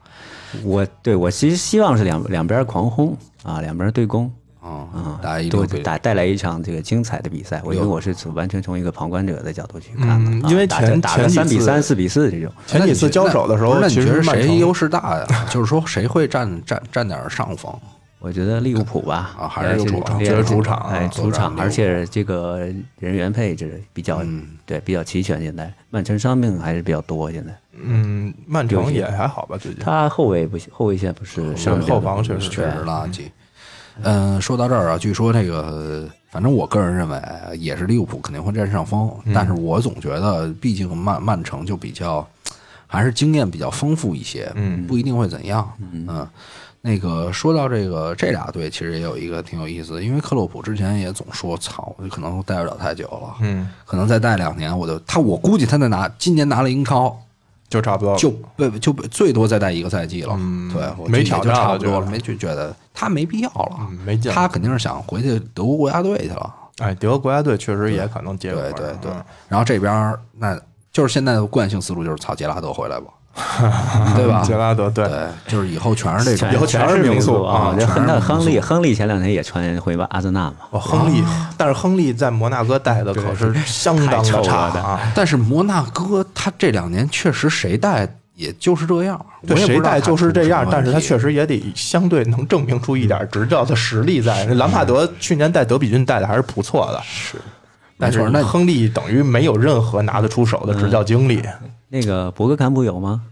我对我其实希望是两两边狂轰啊，两边对攻啊啊，打一对打带带来一场这个精彩的比赛。我因为我是从完全从一个旁观者的角度去看的，因为打着前打个前几次三比三、四比四这种，前几次交手的时候，那你觉得谁优势大呀？就是说谁会占占占点上风？我觉得利物浦吧，啊还是呃主场这觉得主场哎，主场，而且这个人员配置比较嗯对比较齐全。现在曼城伤病还是比较多，现在嗯，曼城也还好吧，最近他后卫不行，后卫线不是伤病后防确实确实垃圾。嗯，说到这儿啊，据说这个，反正我个人认为也是利物浦肯定会占上风，但是我总觉得，毕竟曼曼城就比较还是经验比较丰富一些，嗯不一定会怎样。嗯，那个说到这个这俩队，其实也有一个挺有意思的，因为克洛普之前也总说，操，我可能待不了太久了，嗯，可能再待两年，我就他，我估计他再拿今年拿了英超，就差不多了。就被就最多再待一个赛季了。嗯对，我没挑战了差不多了，没就觉得他没必要了，嗯没劲他肯定是想回去德国国家队去了。哎，德国国家队确实也可能接对对对嗯，然后这边那就是现在的惯性思路就是操杰拉德回来吧，对吧？杰拉德对，对，就是以后全是这种以后全是名宿宿啊！那亨利，亨利前两天也传回吧阿森纳嘛，哦，亨利，但是亨利在摩纳哥带的可是相当的差的啊。但是摩纳哥他这两年确实谁带也就是这样，对，谁带就是这样但是他确实也得相对能证明出一点执教的实力在。兰帕德去年带德比郡带的还是不错的，是，但是没错那亨利等于没有任何拿得出手的执教经历。那个博格坎普有吗？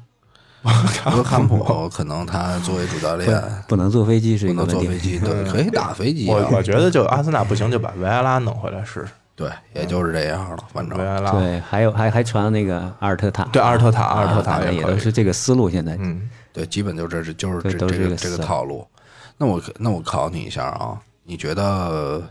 博格坎普可能他作为主教练不能坐飞机是不一个问题。能坐飞机，对，可以打飞机啊。我我觉得就阿森纳不行，就把维埃拉弄回来试试。对，也就是这样了，反正维埃拉，对，还有还还传那个阿尔特塔，对阿尔特塔，阿尔特啊塔也都是。这个思路。现在嗯，对，基本就这是就是这这个这个这个套路。那我那我考你一下啊，你觉得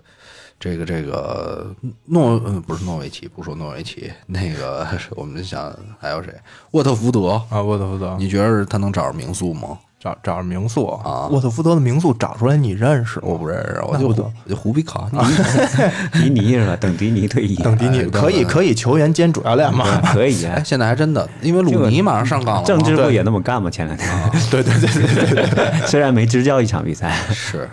这个这个诺嗯不是诺维奇，不说诺维奇，那个我们想还有谁？沃特福德，啊，沃特福德，你觉得他能找着民宿吗？找找着民宿啊沃特福德的民宿找出来，你认识吗？我不认识，我就我就胡比卡尼。迪尼 是吧？等迪尼退役，等迪尼哎可以可以球员兼主教练吗？可以。现在还真的，因为鲁尼马上上岗了嘛，政治部也那么干吗？前两天，对对对对对对，虽然没执教一场比赛，是，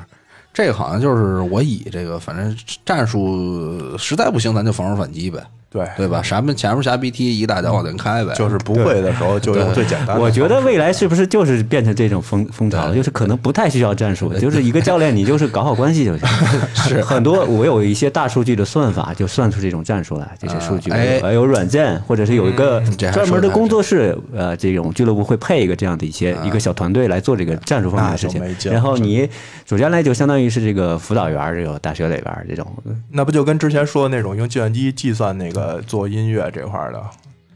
这个好像就是我以这个，反正战术实在不行，咱就防守反击呗。对，对吧？前面前面瞎逼踢，一大脚往前开呗。就是不会的时候就用最简单的。我觉得未来是不是就是变成这种风风潮了？就是可能不太需要战术，就是一个教练，你就是搞好关系就行。是 很多我有一些大数据的算法，就算出这种战术来。这些数据哎呃有软件，或者是有一个专门的工作室，呃，这种俱乐部会配一个这样的一些一个小团队来做这个战术方面的事情然后你主教练就相当于是这个辅导员，这个大学里边这种。那不就跟之前说的那种用计算机计算那个做音乐这块儿的，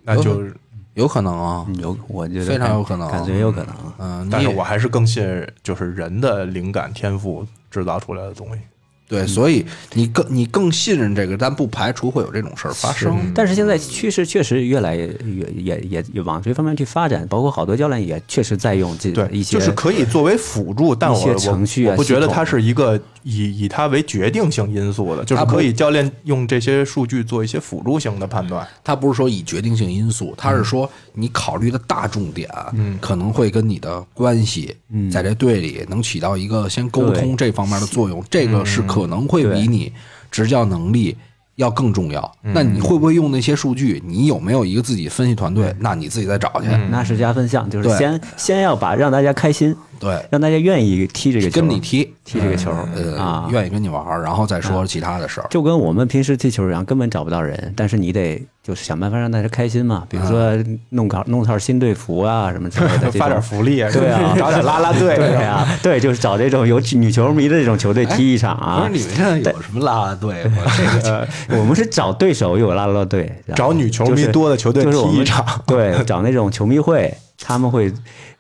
那就是，有可能啊，嗯有，我觉得非常有可能感觉有可能。嗯，但是我还是更信就是人的灵感天赋制造出来的东西。对，所以你更你更信任这个，但不排除会有这种事儿发生。但是现在趋势确实越来越越也也也往这方面去发展，包括好多教练也确实在用这对，一些就是可以作为辅助，但我我程序啊我不觉得它是一个以以它为决定性因素的，就是可以教练用这些数据做一些辅助性的判断。他不是说以决定性因素，他是说你考虑的大重点，嗯，可能会跟你的关系，嗯，在这队里能起到一个先沟通这方面的作用，这个是可能会比你执教能力要更重要。那你会不会用那些数据？你有没有一个自己分析团队？那你自己再找去。那是加分项，就是先先要把让大家开心，对，让大家愿意踢这个球，跟你踢。踢这个球呃啊，愿意跟你玩儿，然后再说其他的事儿。就跟我们平时踢球一样，根本找不到人，但是你得就是想办法让大家开心嘛，比如说弄套弄套新队服啊什么之类的，发点福利啊，对啊。找点拉拉队，对啊，对，就是找这种有女球迷的这种球队踢一场不啊。是。你们现在有什么拉拉队？吗？这个 呃，我们是找对手有拉拉队，找女球迷多的球队踢一场。对，找那种球迷会，他们会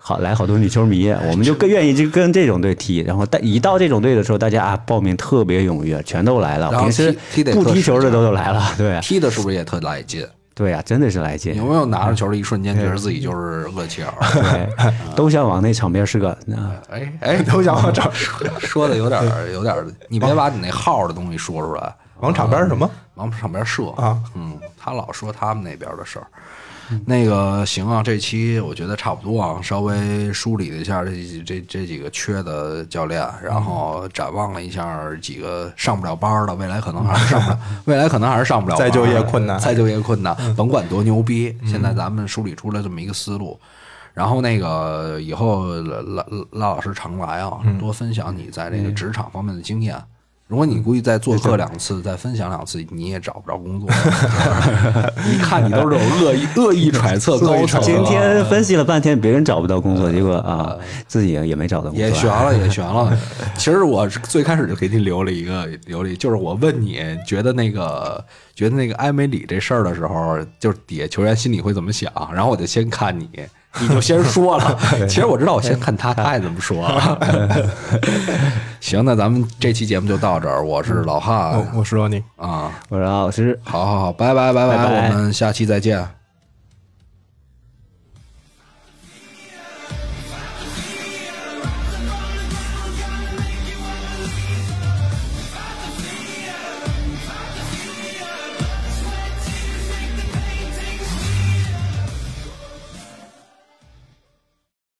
好来好多女球迷，我们就更愿意就跟这种队踢。然后但一到这种队的时候，大家啊报名特别踊跃，全都来了。平时踢踢得不踢球的都都来了，对啊踢的是不是也特来劲？对啊，真的是来劲有。没有拿着球的一瞬间觉得自己就是厄齐尔？对，都想往那场边是个啊，哎 哎，都想往场 说的有点儿有点儿，你别把你那号的东西说出来，往场边什么？往场边射啊。嗯，他老说他们那边的事儿。那个行啊，这期我觉得差不多啊，稍微梳理了一下这这这几个缺的教练，然后展望了一下几个上不了班儿的，未来可能还是上不了，未来可能还是上不了班再就业困难。再就业困难，甭管多牛逼，现在咱们梳理出来这么一个思路。然后那个以后拉拉拉老师常来啊，多分享你在这个职场方面的经验。如果你估计再做客两次，再分享两次，你也找不着工作。一看你都是有恶意恶意揣测 高今天分析了半天，别人找不到工作，结果啊自己也没找到工作，也悬了，也悬了。其实我最开始就给你留了一个留了一，就是我问你觉得那个觉得那个埃梅里这事儿的时候，就是底下球员心里会怎么想，然后我就先看你。你就先说了，其实我知道，我先看他，他爱怎么说。行，那咱们这期节目就到这儿。我是老汉我我说你。啊，我是老师。好好好，拜拜拜拜拜我们下期再见。